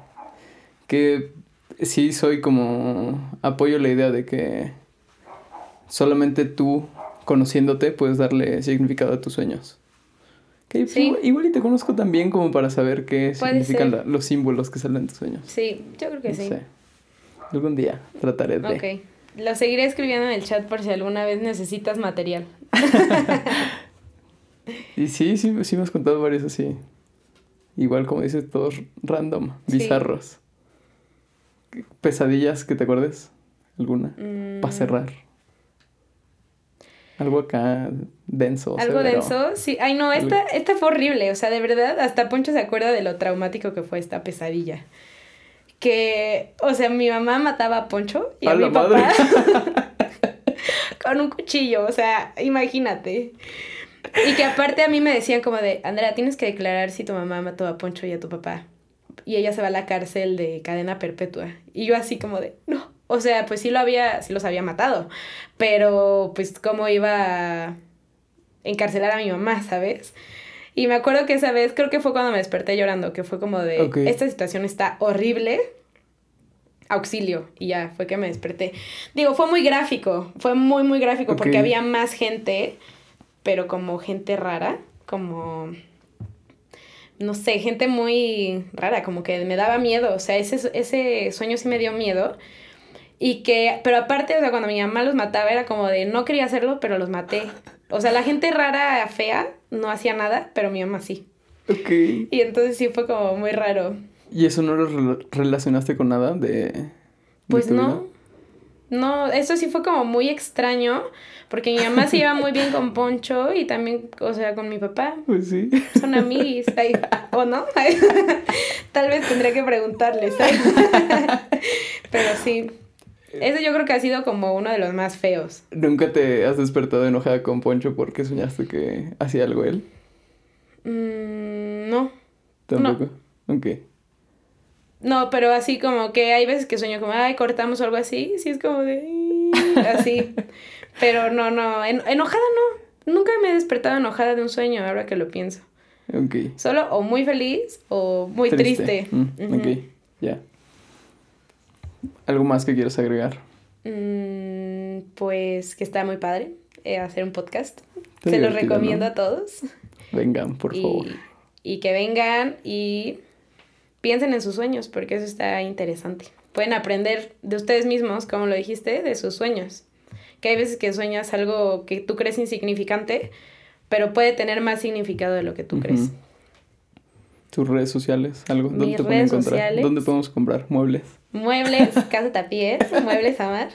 Que sí soy como apoyo la idea de que solamente tú conociéndote puedes darle significado a tus sueños. Que pues, Sí. igual, igual y te conozco también como para saber qué Puede significan la- los símbolos que salen en tus sueños. Sí, yo creo que No sí. sé. Algún día trataré de. Ok. Lo seguiré escribiendo en el chat por si alguna vez necesitas material. Y sí, sí, sí me has contado varios así. Igual como dices, todos random, Sí. bizarros. Pesadillas, que te acuerdes? ¿Alguna? Mm, Para cerrar. Algo acá denso. Algo severo. denso, sí. Ay, no, esta, esta fue horrible. O sea, de verdad, hasta Poncho se acuerda de lo traumático que fue esta pesadilla. Que, o sea, mi mamá mataba a Poncho y a, ¡A mi papá con un cuchillo. O sea, imagínate. Y que aparte a mí me decían como de, Andrea, tienes que declarar si tu mamá mató a Poncho y a tu papá. Y ella se va a la cárcel de cadena perpetua. Y yo así como de, no. O sea, pues sí lo había, sí los había matado. Pero, pues, ¿cómo iba a encarcelar a mi mamá, sabes? Y me acuerdo que esa vez, creo que fue cuando me desperté llorando, que fue como de, esta situación está horrible, auxilio, y ya fue que me desperté. Digo, fue muy gráfico, fue muy, muy gráfico, porque había más gente, pero como gente rara, como, no sé, gente muy rara, como que me daba miedo, o sea, ese, ese sueño sí me dio miedo. Y que, pero aparte, o sea, cuando mi mamá los mataba era como de, no quería hacerlo, pero los maté. O sea, la gente rara, fea, no hacía nada, pero mi mamá sí. Ok. Y entonces sí fue como muy raro. ¿Y eso no lo rela- relacionaste con nada de. de Pues no. vida? No, eso sí fue como muy extraño, porque mi mamá se lleva muy bien con Poncho y también, o sea, con mi papá. Pues sí. Son amiguis, ay, ¿o no? Tal vez tendría que preguntarles. ay. Pero sí. Ese yo creo que ha sido como uno de los más feos. ¿Nunca te has despertado enojada con Poncho porque soñaste que hacía algo él? Mm, no. Tampoco. Ok. No, pero así como que hay veces que sueño como, ay, cortamos o algo así. Sí, es como de. Así. Pero no, no. en- enojada no. Nunca me he despertado enojada de un sueño, ahora que lo pienso. Ok. Solo o muy feliz o muy triste. Mm. Ok, ya. ¿Algo más que quieras agregar? Mm, pues que está muy padre eh, hacer un podcast. Está Se lo recomiendo ¿no? a todos. Vengan, por y, favor. y que vengan y piensen en sus sueños, porque eso está interesante. Pueden aprender de ustedes mismos, como lo dijiste, de sus sueños. Que hay veces que sueñas algo que tú crees insignificante, pero puede tener más significado de lo que tú crees. ¿Tus redes sociales? ¿Algo? ¿Dónde Mis te pueden encontrar? sociales. ¿Dónde podemos comprar muebles? Muebles, Casa Tapiés, Muebles Amar.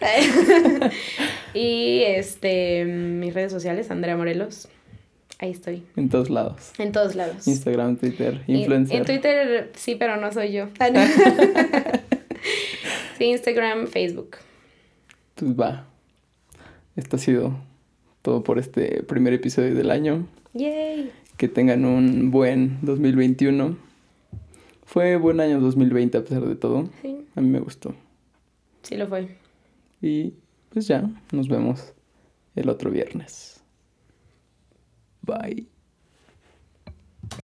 y este, mis redes sociales, Andrea Morelos. Ahí estoy. En todos lados. En todos lados. Instagram, Twitter, influencer. En Twitter sí, pero no soy yo. Ah, sí, Instagram, Facebook. Pues va. Esto ha sido todo por este primer episodio del año. Yay. Que tengan un buen 2021. Fue buen año 2020 a pesar de todo. Sí, A mí me gustó. sí lo fue. Y pues ya, nos vemos el otro viernes. Bye.